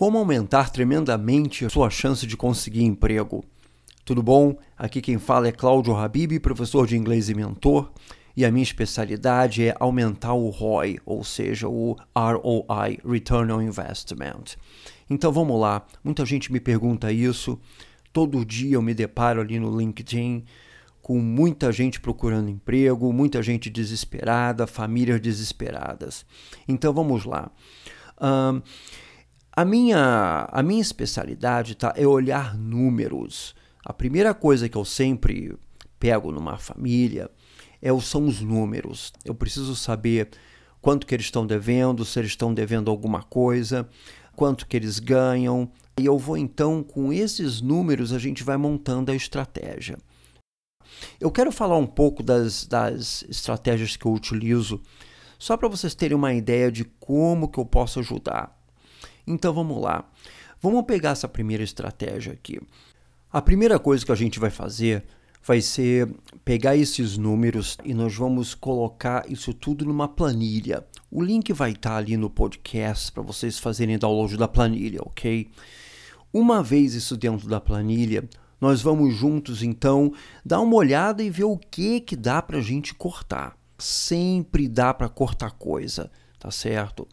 Como aumentar tremendamente a sua chance de conseguir emprego? Tudo bom? Aqui quem fala é Cláudio Habib, professor de inglês e mentor, e a minha especialidade é aumentar o ROI, ou seja, o ROI, Return on Investment. Então vamos lá, muita gente me pergunta isso, todo dia eu me deparo ali no LinkedIn com muita gente procurando emprego, muita gente desesperada, famílias desesperadas. Então vamos lá. Um, a minha, a minha especialidade tá, é olhar números. A primeira coisa que eu sempre pego numa família é, são os números. Eu preciso saber quanto que eles estão devendo, se eles estão devendo alguma coisa, quanto que eles ganham. E eu vou então, com esses números, a gente vai montando a estratégia. Eu quero falar um pouco das, das estratégias que eu utilizo, só para vocês terem uma ideia de como que eu posso ajudar. Então vamos lá. Vamos pegar essa primeira estratégia aqui. A primeira coisa que a gente vai fazer vai ser pegar esses números e nós vamos colocar isso tudo numa planilha. O link vai estar ali no podcast para vocês fazerem download da planilha, ok? Uma vez isso dentro da planilha, nós vamos juntos então dar uma olhada e ver o que que dá para a gente cortar. Sempre dá para cortar coisa, tá certo?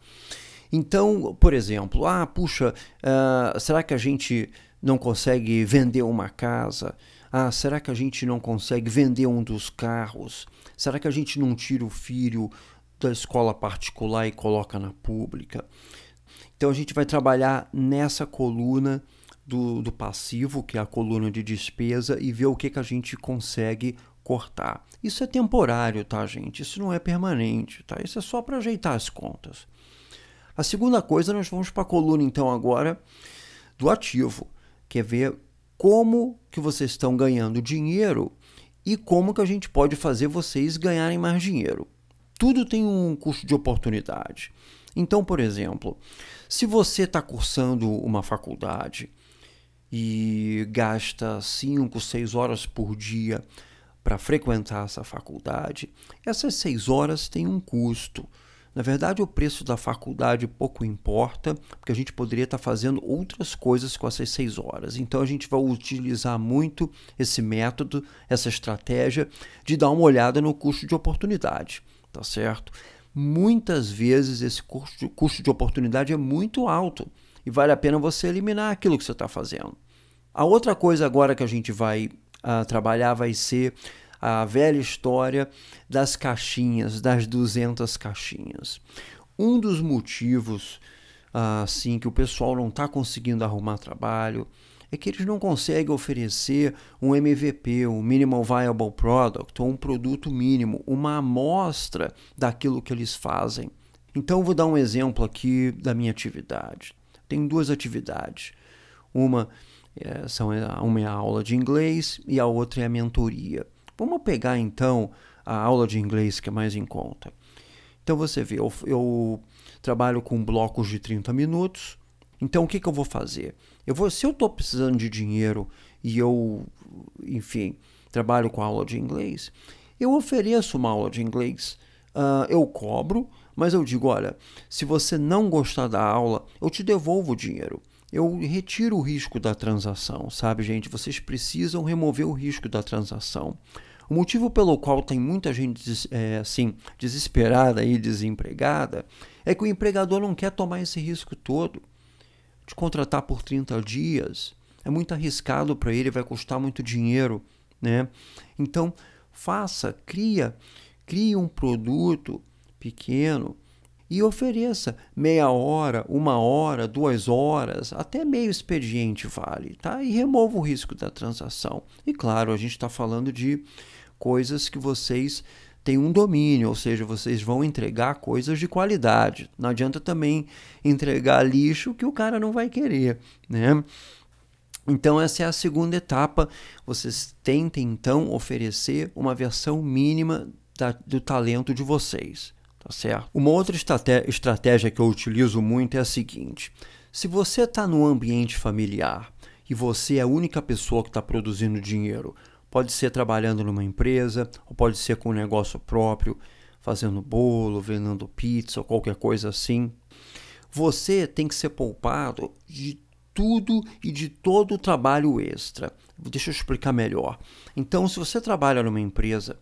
Então, por exemplo, ah, puxa, uh, será que a gente não consegue vender uma casa? Ah, será que a gente não consegue vender um dos carros? Será que a gente não tira o filho da escola particular e coloca na pública? Então a gente vai trabalhar nessa coluna do, do passivo, que é a coluna de despesa, e ver o que, que a gente consegue cortar. Isso é temporário, tá, gente? Isso não é permanente, tá? Isso é só para ajeitar as contas. A segunda coisa, nós vamos para a coluna então agora do ativo, que é ver como que vocês estão ganhando dinheiro e como que a gente pode fazer vocês ganharem mais dinheiro. Tudo tem um custo de oportunidade. Então, por exemplo, se você está cursando uma faculdade e gasta 5, 6 horas por dia para frequentar essa faculdade, essas 6 horas têm um custo. Na verdade, o preço da faculdade pouco importa, porque a gente poderia estar fazendo outras coisas com essas seis horas. Então, a gente vai utilizar muito esse método, essa estratégia de dar uma olhada no custo de oportunidade, tá certo? Muitas vezes esse custo de, oportunidade é muito alto e vale a pena você eliminar aquilo que você está fazendo. A outra coisa agora que a gente vai uh, trabalhar vai ser a velha história das caixinhas, das 200 caixinhas. Um dos motivos assim que o pessoal não está conseguindo arrumar trabalho é que eles não conseguem oferecer um MVP, um Minimal Viable Product, ou um produto mínimo, uma amostra daquilo que eles fazem. Então, vou dar um exemplo aqui da minha atividade. Tenho duas atividades. Uma, é, são, uma é a aula de inglês e a outra é a mentoria. Vamos pegar então a aula de inglês que é mais em conta. Então você vê, eu, eu trabalho com blocos de 30 minutos. Então o que, que eu vou fazer? Eu vou, se eu estou precisando de dinheiro e eu, enfim, trabalho com aula de inglês, eu ofereço uma aula de inglês, uh, eu cobro, mas eu digo, olha, se você não gostar da aula, eu te devolvo o dinheiro. Eu retiro o risco da transação, sabe, gente? Vocês precisam remover o risco da transação. O motivo pelo qual tem muita gente é, assim, desesperada e desempregada é que o empregador não quer tomar esse risco todo de contratar por 30 dias. É muito arriscado para ele, vai custar muito dinheiro, né? Então, faça, cria, crie um produto pequeno e ofereça meia hora, uma hora, duas horas, até meio expediente vale, tá? E remova o risco da transação. E claro, a gente está falando de coisas que vocês têm um domínio, ou seja, vocês vão entregar coisas de qualidade. Não adianta também entregar lixo que o cara não vai querer, né? Então, essa é a segunda etapa. Vocês tentem, então, oferecer uma versão mínima da, do talento de vocês. Tá certo? Uma outra estratégia que eu utilizo muito é a seguinte: se você está no ambiente familiar e você é a única pessoa que está produzindo dinheiro, Pode ser trabalhando numa empresa, ou pode ser com um negócio próprio, fazendo bolo, vendendo pizza ou qualquer coisa assim. você tem que ser poupado de tudo e de todo o trabalho extra. Deixa eu explicar melhor. Então, se você trabalha numa empresa,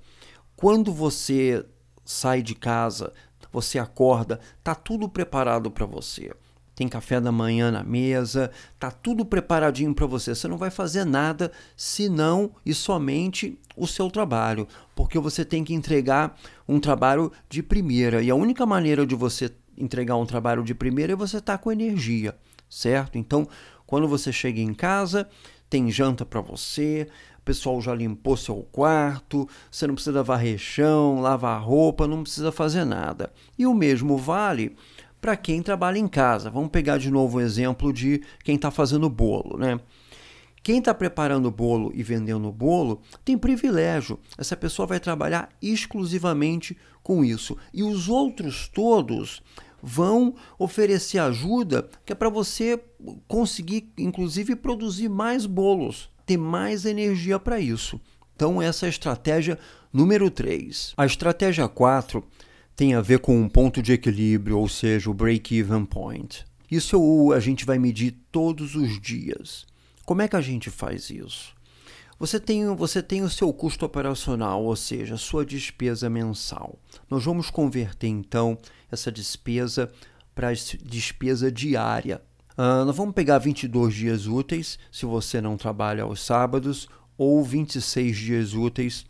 quando você sai de casa, você acorda, tá tudo preparado para você. Tem café da manhã na mesa, tá tudo preparadinho para você. Você não vai fazer nada senão e somente o seu trabalho, porque você tem que entregar um trabalho de primeira. E a única maneira de você entregar um trabalho de primeira é você estar tá com energia, certo? Então, quando você chega em casa, tem janta para você, pessoal já limpou seu quarto, você não precisa varrer chão, lavar roupa, não precisa fazer nada. E o mesmo vale para quem trabalha em casa. Vamos pegar de novo o exemplo de quem está fazendo bolo, né? Quem está preparando o bolo e vendendo o bolo tem privilégio. Essa pessoa vai trabalhar exclusivamente com isso. E os outros todos vão oferecer ajuda que é para você conseguir, inclusive, produzir mais bolos, ter mais energia para isso. Então, essa é a estratégia número 3. A estratégia 4 tem a ver com um ponto de equilíbrio, ou seja, o break-even point. Isso a gente vai medir todos os dias. Como é que a gente faz isso? Você tem, você tem o seu custo operacional, ou seja, a sua despesa mensal. Nós vamos converter então essa despesa para despesa diária. Uh, nós vamos pegar 22 dias úteis, se você não trabalha aos sábados, ou 26 dias úteis,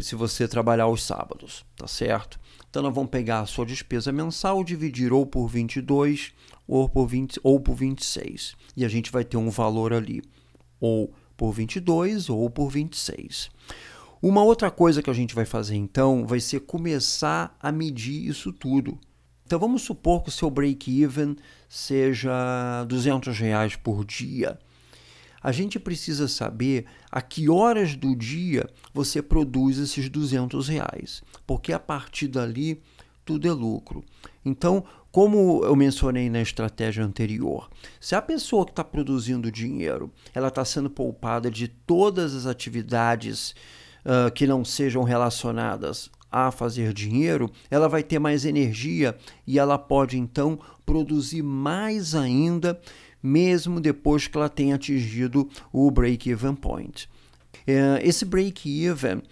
se você trabalhar aos sábados, tá certo? Então nós vamos pegar a sua despesa mensal, dividir ou por 22 ou por, 20, ou por 26. E a gente vai ter um valor ali, ou por 22 ou por 26. Uma outra coisa que a gente vai fazer então vai ser começar a medir isso tudo. Então vamos supor que o seu break-even seja 200 reais por dia. A gente precisa saber a que horas do dia você produz esses 200 reais, porque a partir dali tudo é lucro. Então, como eu mencionei na estratégia anterior, se a pessoa que está produzindo dinheiro ela está sendo poupada de todas as atividades uh, que não sejam relacionadas a fazer dinheiro, ela vai ter mais energia e ela pode então produzir mais ainda, mesmo depois que ela tenha atingido o break-even point. Uh, esse break-even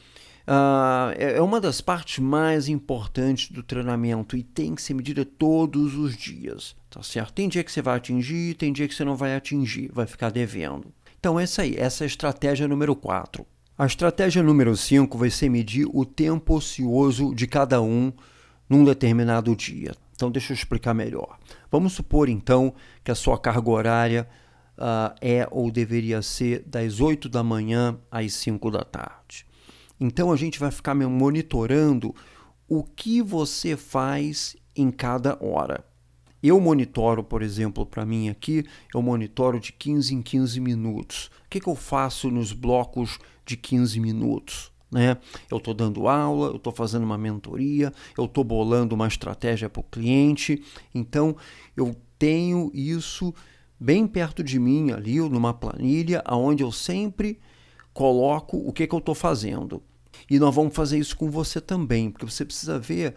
Uh, é uma das partes mais importantes do treinamento e tem que ser medida todos os dias, tá certo? Tem dia que você vai atingir, tem dia que você não vai atingir, vai ficar devendo. Então, essa aí, essa é a estratégia número 4. A estratégia número 5 vai ser medir o tempo ocioso de cada um num determinado dia. Então, deixa eu explicar melhor. Vamos supor, então, que a sua carga horária uh, é ou deveria ser das 8 da manhã às 5 da tarde. Então a gente vai ficar monitorando o que você faz em cada hora. Eu monitoro, por exemplo, para mim aqui, eu monitoro de 15 em 15 minutos. O que, que eu faço nos blocos de 15 minutos? Né? Eu estou dando aula, eu estou fazendo uma mentoria, eu estou bolando uma estratégia para o cliente. Então, eu tenho isso bem perto de mim ali, numa planilha, onde eu sempre coloco o que, que eu estou fazendo. E nós vamos fazer isso com você também, porque você precisa ver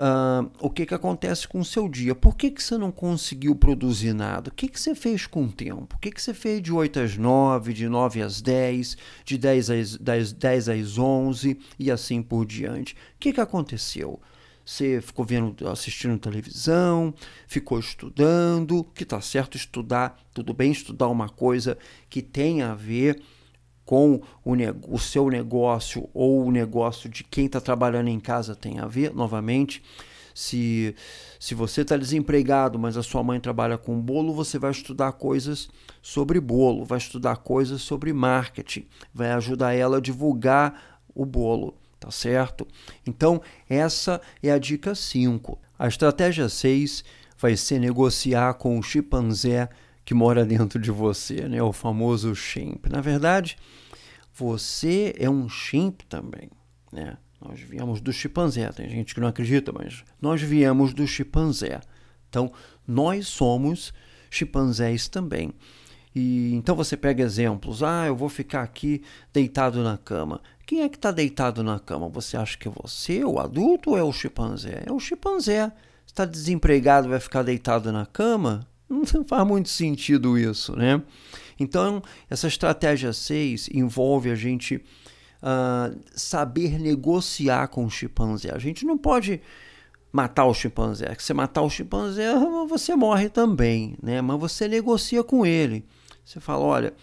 uh, o que, que acontece com o seu dia. Por que, que você não conseguiu produzir nada? O que, que você fez com o tempo? O que, que você fez de 8 às 9, de 9 às 10, de 10 às, 10, 10 às 11 e assim por diante? O que, que aconteceu? Você ficou vendo, assistindo televisão, ficou estudando, que está certo estudar, tudo bem estudar uma coisa que tem a ver com o, o seu negócio ou o negócio de quem está trabalhando em casa tem a ver, novamente. Se, se você está desempregado, mas a sua mãe trabalha com bolo, você vai estudar coisas sobre bolo, vai estudar coisas sobre marketing, vai ajudar ela a divulgar o bolo, tá certo? Então, essa é a dica 5. A estratégia 6 vai ser negociar com o chimpanzé que mora dentro de você, né? o famoso chimp. Na verdade, você é um chimp também, né? Nós viemos do chimpanzé, tem gente que não acredita, mas nós viemos do chimpanzé. Então, nós somos chimpanzés também. E então você pega exemplos, ah, eu vou ficar aqui deitado na cama. Quem é que está deitado na cama? Você acha que é você, o adulto, ou é o chimpanzé? É o chimpanzé. está desempregado vai ficar deitado na cama? Não faz muito sentido isso, né? Então, essa estratégia 6 envolve a gente uh, saber negociar com o chimpanzé. A gente não pode matar o chimpanzé. Se você matar o chimpanzé, você morre também, né? Mas você negocia com ele. Você fala, olha,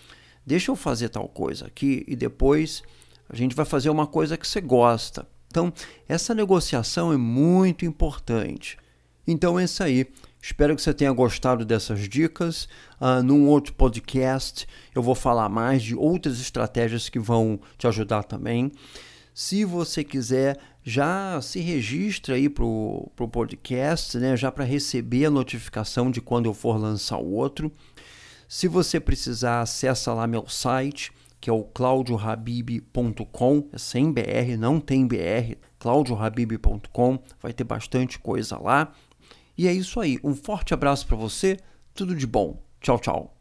deixa eu fazer tal coisa aqui e depois a gente vai fazer uma coisa que você gosta. Então, essa negociação é muito importante. Então é isso aí. Espero que você tenha gostado dessas dicas. Uh, num outro podcast eu vou falar mais de outras estratégias que vão te ajudar também. Se você quiser, já se registra aí para o podcast, né? já para receber a notificação de quando eu for lançar o outro. Se você precisar, acessa lá meu site, que é o claudiohabib.com, é sem BR, não tem BR, claudiohabib.com, vai ter bastante coisa lá. E é isso aí. Um forte abraço para você. Tudo de bom. Tchau, tchau.